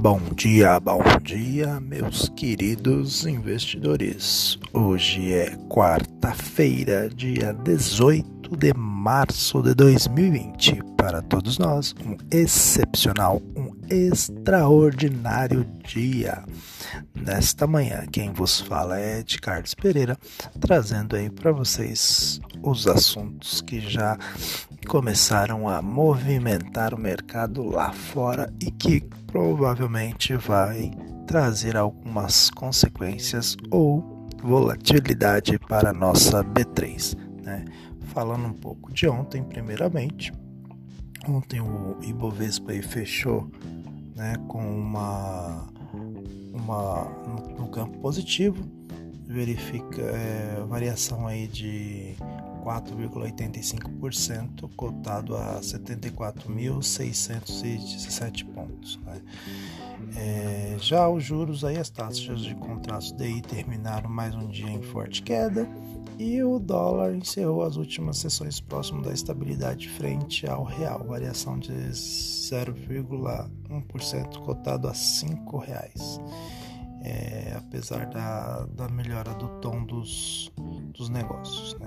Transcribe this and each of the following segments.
Bom dia, bom dia, meus queridos investidores. Hoje é quarta-feira, dia 18 de março de 2020. Para todos nós, um excepcional, um extraordinário dia. Nesta manhã, quem vos fala é de Carlos Pereira, trazendo aí para vocês os assuntos que já começaram a movimentar o mercado lá fora e que provavelmente vai trazer algumas consequências ou volatilidade para a nossa B3. Né? Falando um pouco de ontem, primeiramente, ontem o Ibovespa fechou né, com uma, uma no, no campo positivo, verifica é, variação aí de 4,85%, cotado a 74.617 pontos. Né? É, já os juros aí, as taxas de contratos DI terminaram mais um dia em forte queda e o dólar encerrou as últimas sessões próximo da estabilidade frente ao real, variação de 0,1% cotado a R$ 5,00. É, apesar da, da melhora do tom dos, dos negócios. Né?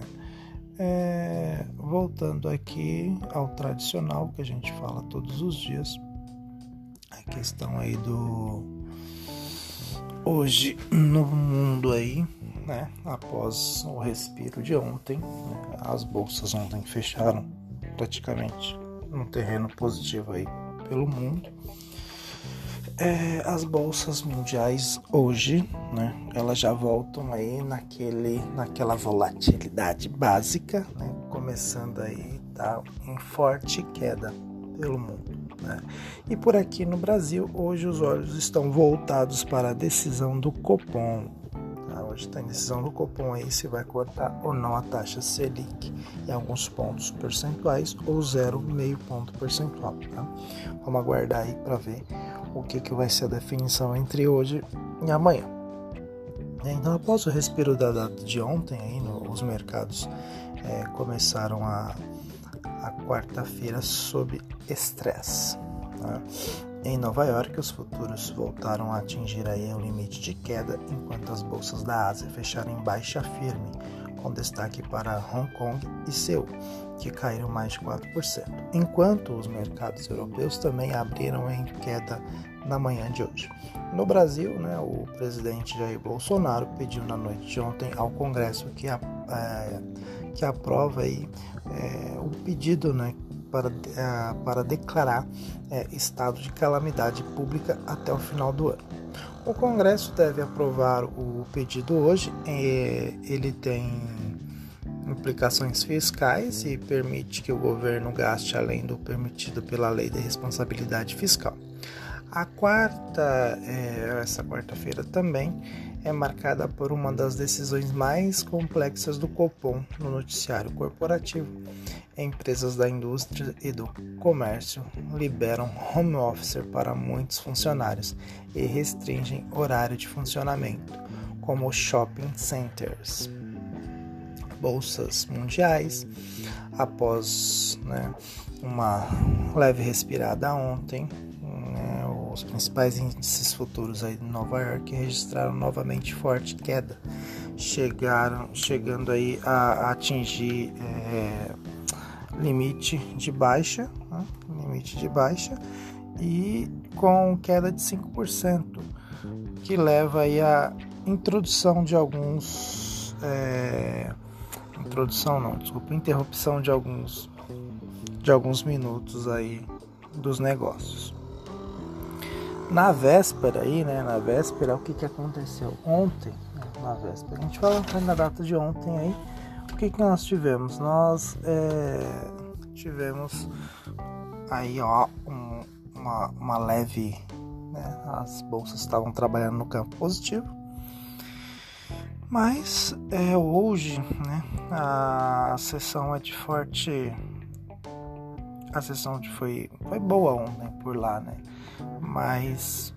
É, voltando aqui ao tradicional que a gente fala todos os dias, questão aí do hoje no mundo aí, né? Após o respiro de ontem, né, as bolsas ontem fecharam praticamente um terreno positivo aí pelo mundo. É, as bolsas mundiais hoje, né, elas já voltam aí naquele, naquela volatilidade básica, né, começando aí tá em forte queda pelo mundo. Né? E por aqui no Brasil, hoje os olhos estão voltados para a decisão do Copom. Tá? Hoje está decisão do Copom aí se vai cortar ou não a taxa Selic em alguns pontos percentuais ou 0,5 ponto percentual. Tá? Vamos aguardar aí para ver o que, que vai ser a definição entre hoje e amanhã. Então, após o respiro da data de ontem, aí no, os mercados é, começaram a, a quarta-feira sob estresse. Né? Em Nova York, os futuros voltaram a atingir aí o limite de queda, enquanto as bolsas da Ásia fecharam em baixa firme, com destaque para Hong Kong e Seul, que caíram mais de 4%, enquanto os mercados europeus também abriram em queda na manhã de hoje. No Brasil, né, o presidente Jair Bolsonaro pediu na noite de ontem ao Congresso que, a, é, que aprova aí, é, o pedido né, para, é, para declarar é, estado de calamidade pública até o final do ano. O Congresso deve aprovar o pedido hoje. É, ele tem implicações fiscais e permite que o governo gaste além do permitido pela Lei de Responsabilidade Fiscal. A quarta, é, essa quarta-feira também, é marcada por uma das decisões mais complexas do Copom no noticiário corporativo. Empresas da indústria e do comércio liberam home office para muitos funcionários e restringem horário de funcionamento, como shopping centers. Bolsas mundiais, após né, uma leve respirada ontem, os principais índices futuros aí de Nova York registraram novamente forte queda, chegaram, chegando aí a, atingir é, limite de baixa, né? limite de baixa e com queda de 5%, que leva aí a introdução de alguns é, introdução não, desculpa, interrupção de alguns de alguns minutos aí dos negócios. Na véspera aí, né? Na véspera, o que, que aconteceu? Ontem, né, na véspera, a gente fala na data de ontem aí, o que, que nós tivemos? Nós é, tivemos aí, ó, um, uma, uma leve. Né, as bolsas estavam trabalhando no campo positivo. Mas é, hoje, né, a sessão é de forte. A sessão de foi, foi boa ontem por lá, né? Mas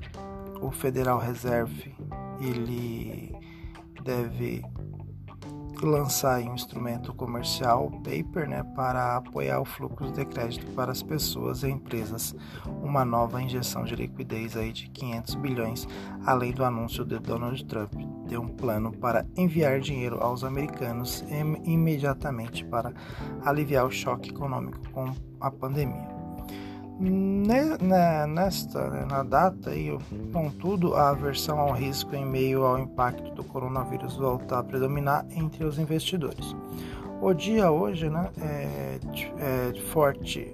o Federal Reserve ele deve lançar um instrumento comercial, paper, né, para apoiar o fluxo de crédito para as pessoas e empresas, uma nova injeção de liquidez aí de 500 bilhões, além do anúncio de Donald Trump de um plano para enviar dinheiro aos americanos imediatamente para aliviar o choque econômico com a pandemia. Nesta né, na data e contudo a aversão ao risco em meio ao impacto do coronavírus volta a predominar entre os investidores. O dia hoje, né, é, é forte,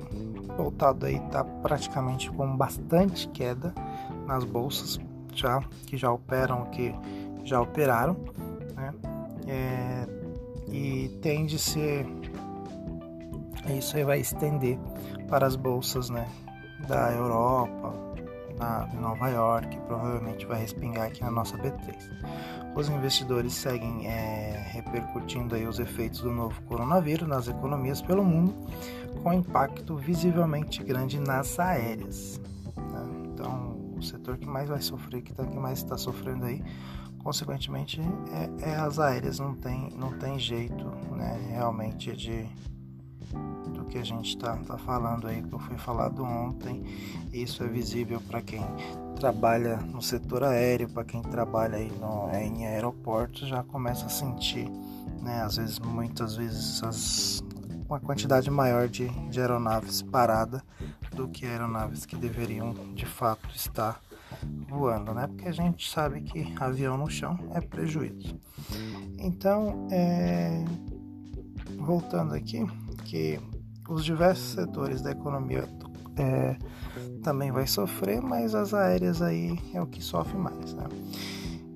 voltado aí está praticamente com bastante queda nas bolsas já que já operam, que já operaram, né, é, e tende a ser isso aí vai estender para as bolsas né, da Europa, na Nova York, provavelmente vai respingar aqui na nossa B3. Os investidores seguem é, repercutindo aí os efeitos do novo coronavírus nas economias pelo mundo, com impacto visivelmente grande nas aéreas. Né? Então, o setor que mais vai sofrer, que, tá, que mais está sofrendo aí, consequentemente, é, é, as aéreas. Não tem, não tem jeito né, realmente de que a gente está tá falando aí, que foi falado ontem. Isso é visível para quem trabalha no setor aéreo, para quem trabalha aí no, é, em aeroportos, já começa a sentir, né, às vezes, muitas vezes, as, uma quantidade maior de, de aeronaves parada do que aeronaves que deveriam de fato estar voando, né? Porque a gente sabe que avião no chão é prejuízo. Então, é... voltando aqui, que os diversos setores da economia é, também vai sofrer, mas as aéreas aí é o que sofre mais, né?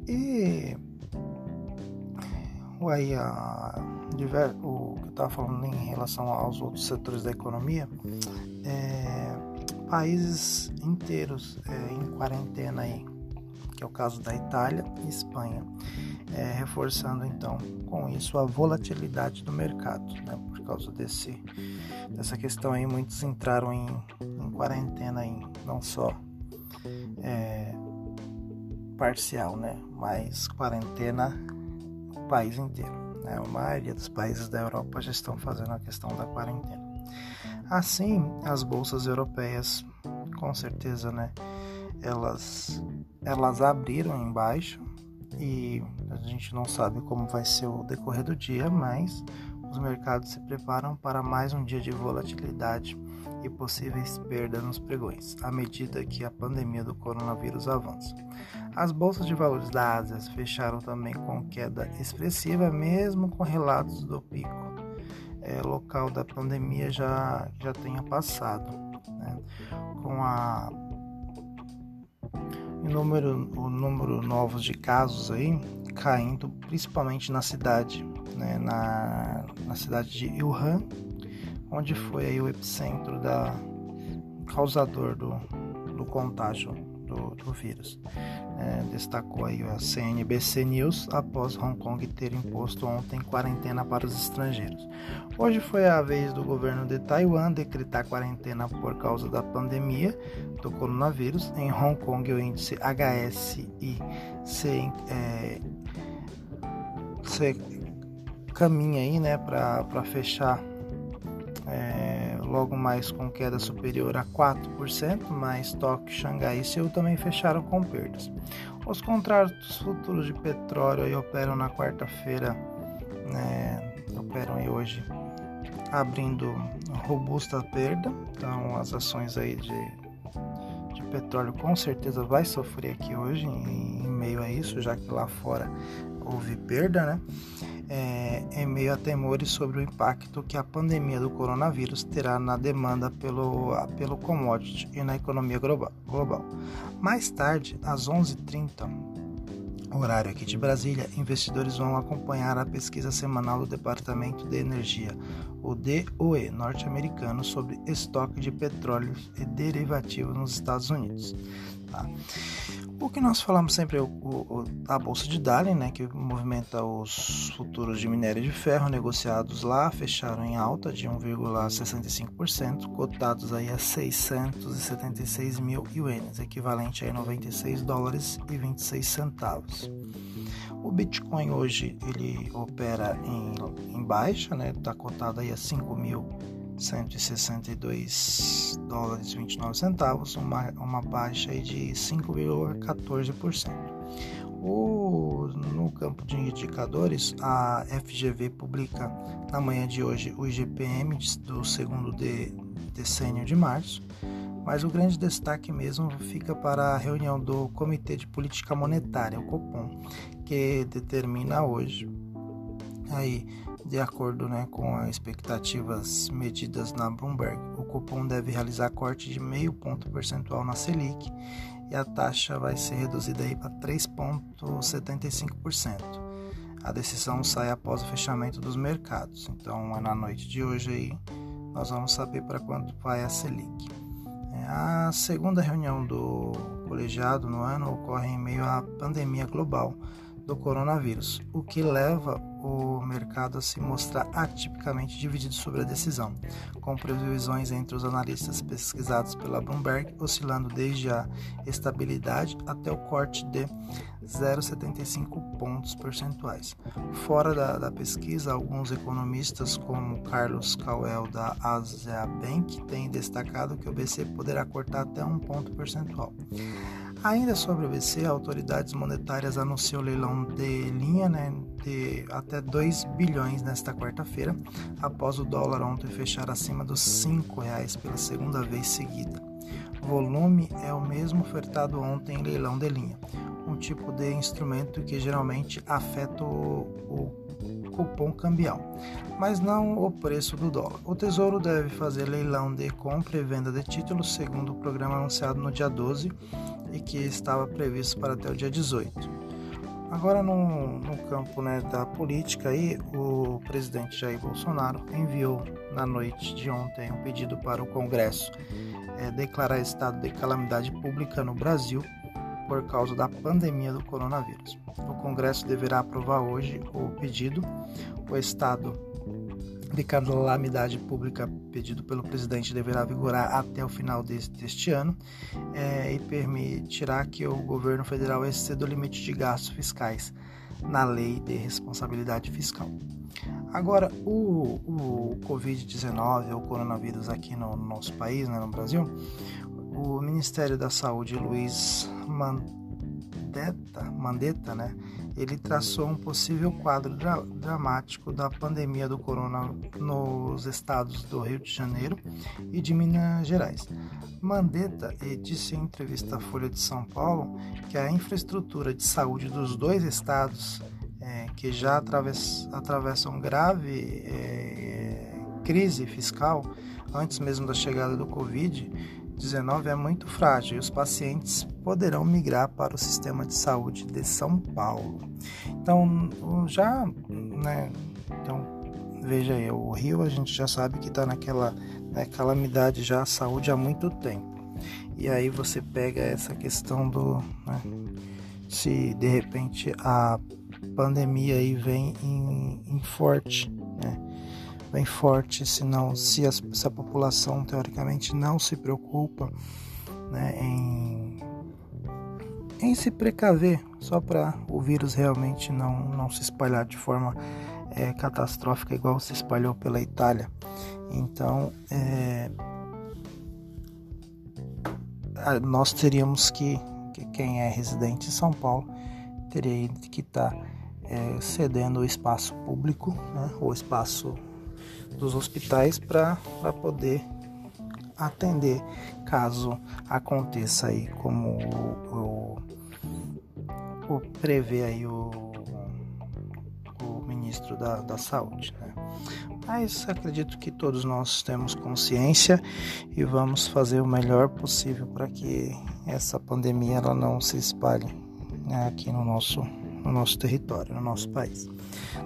E aí a, o que eu estava falando em relação aos outros setores da economia, é, países inteiros é, em quarentena aí, que é o caso da Itália e Espanha, é, reforçando então com isso a volatilidade do mercado, né, por causa desse dessa questão aí, muitos entraram em, em quarentena, em, não só é, parcial, né? Mas quarentena o país inteiro. Né? A maioria dos países da Europa já estão fazendo a questão da quarentena. Assim, as bolsas europeias, com certeza, né? Elas, elas abriram embaixo e a gente não sabe como vai ser o decorrer do dia, mas os mercados se preparam para mais um dia de volatilidade e possíveis perdas nos pregões, à medida que a pandemia do coronavírus avança. As bolsas de valores da Ásia fecharam também com queda expressiva, mesmo com relatos do pico é, local da pandemia já, já tenha passado. Né? Com a o número, o número novos de casos aí caindo, principalmente na cidade né, na, na cidade de Wuhan, onde foi aí o epicentro da causador do, do contágio do, do vírus. É, destacou aí a CNBC News após Hong Kong ter imposto ontem quarentena para os estrangeiros. Hoje foi a vez do governo de Taiwan decretar quarentena por causa da pandemia do coronavírus. Em Hong Kong, o índice HSI é, se caminha aí, né, para fechar é, logo mais com queda superior a 4%, mas Tóquio, Xangai e Seul também fecharam com perdas. Os contratos futuros de petróleo aí operam na quarta-feira, né, operam aí hoje abrindo robusta perda, então as ações aí de, de petróleo com certeza vai sofrer aqui hoje em, em meio a isso, já que lá fora houve perda, né? É, em meio a temores sobre o impacto que a pandemia do coronavírus terá na demanda pelo, pelo commodity e na economia global. Mais tarde, às 11h30, horário aqui de Brasília, investidores vão acompanhar a pesquisa semanal do Departamento de Energia, o DOE norte-americano, sobre estoque de petróleo e derivativos nos Estados Unidos. Tá? O que nós falamos sempre é o, o, a Bolsa de Darling, né, que movimenta os futuros de minério de ferro negociados lá, fecharam em alta de 1,65%, cotados aí a 676 mil ienes, equivalente a 96 dólares e 26 centavos. O Bitcoin hoje ele opera em, em baixa, né? Está cotado aí a 5.162 dólares e 29 centavos, uma, uma baixa de 5,14%. O, no campo de indicadores, a FGV publica na manhã de hoje o IGPM do segundo de, decênio de março, mas o grande destaque mesmo fica para a reunião do Comitê de Política Monetária, o Copom, que determina hoje, aí, de acordo né, com as expectativas medidas na Bloomberg, o Copom deve realizar corte de meio ponto percentual na Selic e a taxa vai ser reduzida para 3,75%. A decisão sai após o fechamento dos mercados, então é na noite de hoje aí nós vamos saber para quanto vai a Selic. É, a segunda reunião do colegiado no ano ocorre em meio à pandemia global do coronavírus, o que leva o mercado se mostrar atipicamente dividido sobre a decisão, com previsões entre os analistas pesquisados pela Bloomberg oscilando desde a estabilidade até o corte de 0,75 pontos percentuais. Fora da, da, pesquisa, alguns economistas, como Carlos Cauel da Asia Bank, têm destacado que o BC poderá cortar até um ponto percentual. Ainda sobre o BC, autoridades monetárias anunciou leilão de linha né, de até 2 bilhões nesta quarta-feira, após o dólar ontem fechar acima dos R$ reais pela segunda vez seguida. O volume é o mesmo ofertado ontem em leilão de linha, um tipo de instrumento que geralmente afeta o, o cupom cambial, mas não o preço do dólar. O Tesouro deve fazer leilão de compra e venda de títulos, segundo o programa anunciado no dia 12 e que estava previsto para até o dia 18. Agora no, no campo né, da política aí, o presidente Jair Bolsonaro enviou na noite de ontem um pedido para o Congresso é, declarar estado de calamidade pública no Brasil por causa da pandemia do coronavírus. O Congresso deverá aprovar hoje o pedido. O estado de calamidade pública pedido pelo presidente deverá vigorar até o final deste, deste ano é, e permitirá que o governo federal exceda o limite de gastos fiscais na lei de responsabilidade fiscal. Agora, o, o Covid-19, o coronavírus aqui no, no nosso país, né, no Brasil, o Ministério da Saúde, Luiz Mandetta, Mandetta né, ele traçou um possível quadro dra dramático da pandemia do corona nos estados do Rio de Janeiro e de Minas Gerais. Mandetta disse em entrevista à Folha de São Paulo que a infraestrutura de saúde dos dois estados, é, que já atravess atravessam grave é, crise fiscal antes mesmo da chegada do Covid, 19 é muito frágil e os pacientes poderão migrar para o sistema de saúde de São Paulo. Então, já, né, então, veja aí, o Rio a gente já sabe que está naquela né, calamidade já a saúde há muito tempo. E aí você pega essa questão do, né, se de repente a pandemia aí vem em, em forte, né, bem forte, senão se a, se a população teoricamente não se preocupa né, em, em se precaver, só para o vírus realmente não, não se espalhar de forma é, catastrófica igual se espalhou pela Itália. Então, é, nós teríamos que, que, quem é residente em São Paulo, teria que estar tá, é, cedendo o espaço público, né, o espaço dos hospitais para poder atender caso aconteça aí como o, o, o prevê aí o, o ministro da, da saúde né? mas acredito que todos nós temos consciência e vamos fazer o melhor possível para que essa pandemia ela não se espalhe né, aqui no nosso no nosso território, no nosso país.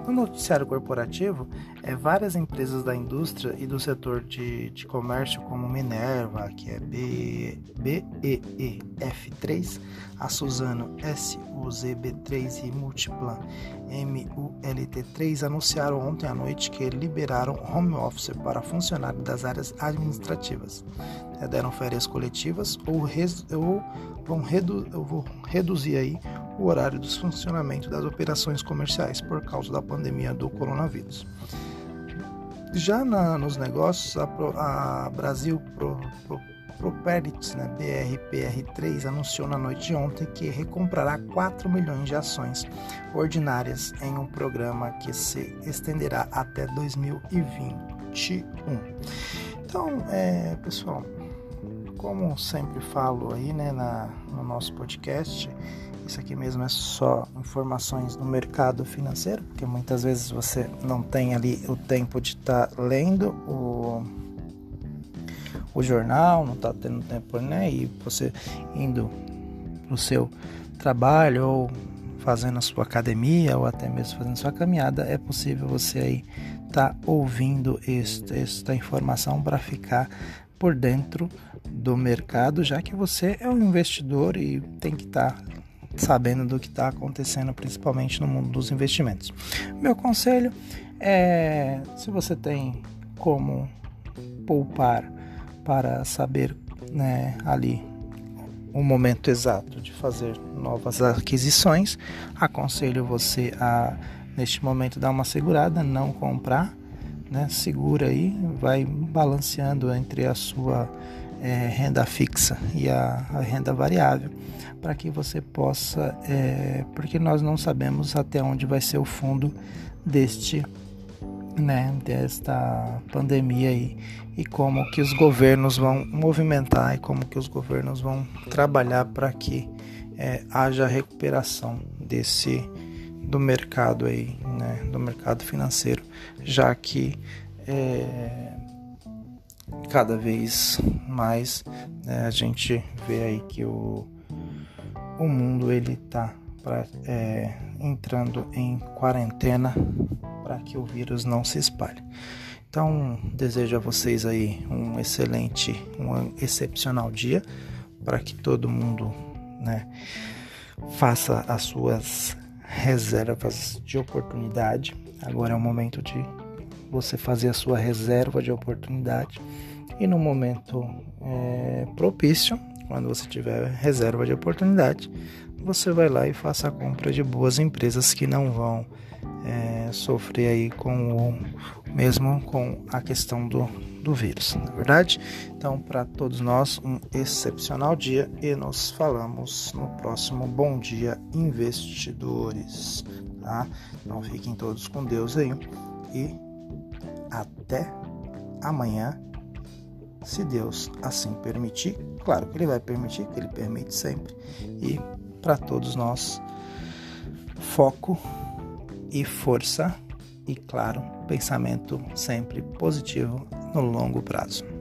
No noticiário corporativo, é, várias empresas da indústria e do setor de, de comércio, como Minerva, que é BEEF3, a Suzano SUZB3 e Multiplan MULT3 anunciaram ontem à noite que liberaram home office para funcionários das áreas administrativas. É, deram férias coletivas ou, res, ou vão, redu, ou vão reduzir aí o horário dos funcionamento das operações comerciais por causa da pandemia do coronavírus. Já na, nos negócios, a, a Brasil Pro, Pro, Properties, né, BRPR3, anunciou na noite de ontem que recomprará 4 milhões de ações ordinárias em um programa que se estenderá até 2021. Então, é, pessoal, como sempre falo aí né, na, no nosso podcast, isso aqui mesmo é só informações do mercado financeiro, porque muitas vezes você não tem ali o tempo de estar tá lendo o, o jornal, não está tendo tempo, né? E você indo para o seu trabalho ou fazendo a sua academia ou até mesmo fazendo sua caminhada, é possível você aí estar tá ouvindo esta informação para ficar por dentro do mercado, já que você é um investidor e tem que estar tá sabendo do que está acontecendo, principalmente no mundo dos investimentos. Meu conselho é: se você tem como poupar para saber né, ali o momento exato de fazer novas aquisições, aconselho você a neste momento dar uma segurada, não comprar, né? Segura aí, vai balanceando entre a sua é, renda fixa e a, a renda variável para que você possa, é, porque nós não sabemos até onde vai ser o fundo deste, né, desta pandemia aí e como que os governos vão movimentar e como que os governos vão trabalhar para que é, haja recuperação desse do mercado aí, né, do mercado financeiro, já que é, cada vez mais né, a gente vê aí que o o mundo ele está é, entrando em quarentena para que o vírus não se espalhe. Então desejo a vocês aí um excelente, um excepcional dia para que todo mundo, né, faça as suas reservas de oportunidade. Agora é o momento de você fazer a sua reserva de oportunidade e no momento é, propício quando você tiver reserva de oportunidade, você vai lá e faça a compra de boas empresas que não vão é, sofrer aí com o mesmo com a questão do, do vírus, na é verdade? Então, para todos nós, um excepcional dia e nos falamos no próximo Bom Dia Investidores, tá? Então, fiquem todos com Deus aí e até amanhã se Deus assim permitir. Claro que Ele vai permitir, que Ele permite sempre. E para todos nós, foco e força e, claro, pensamento sempre positivo no longo prazo.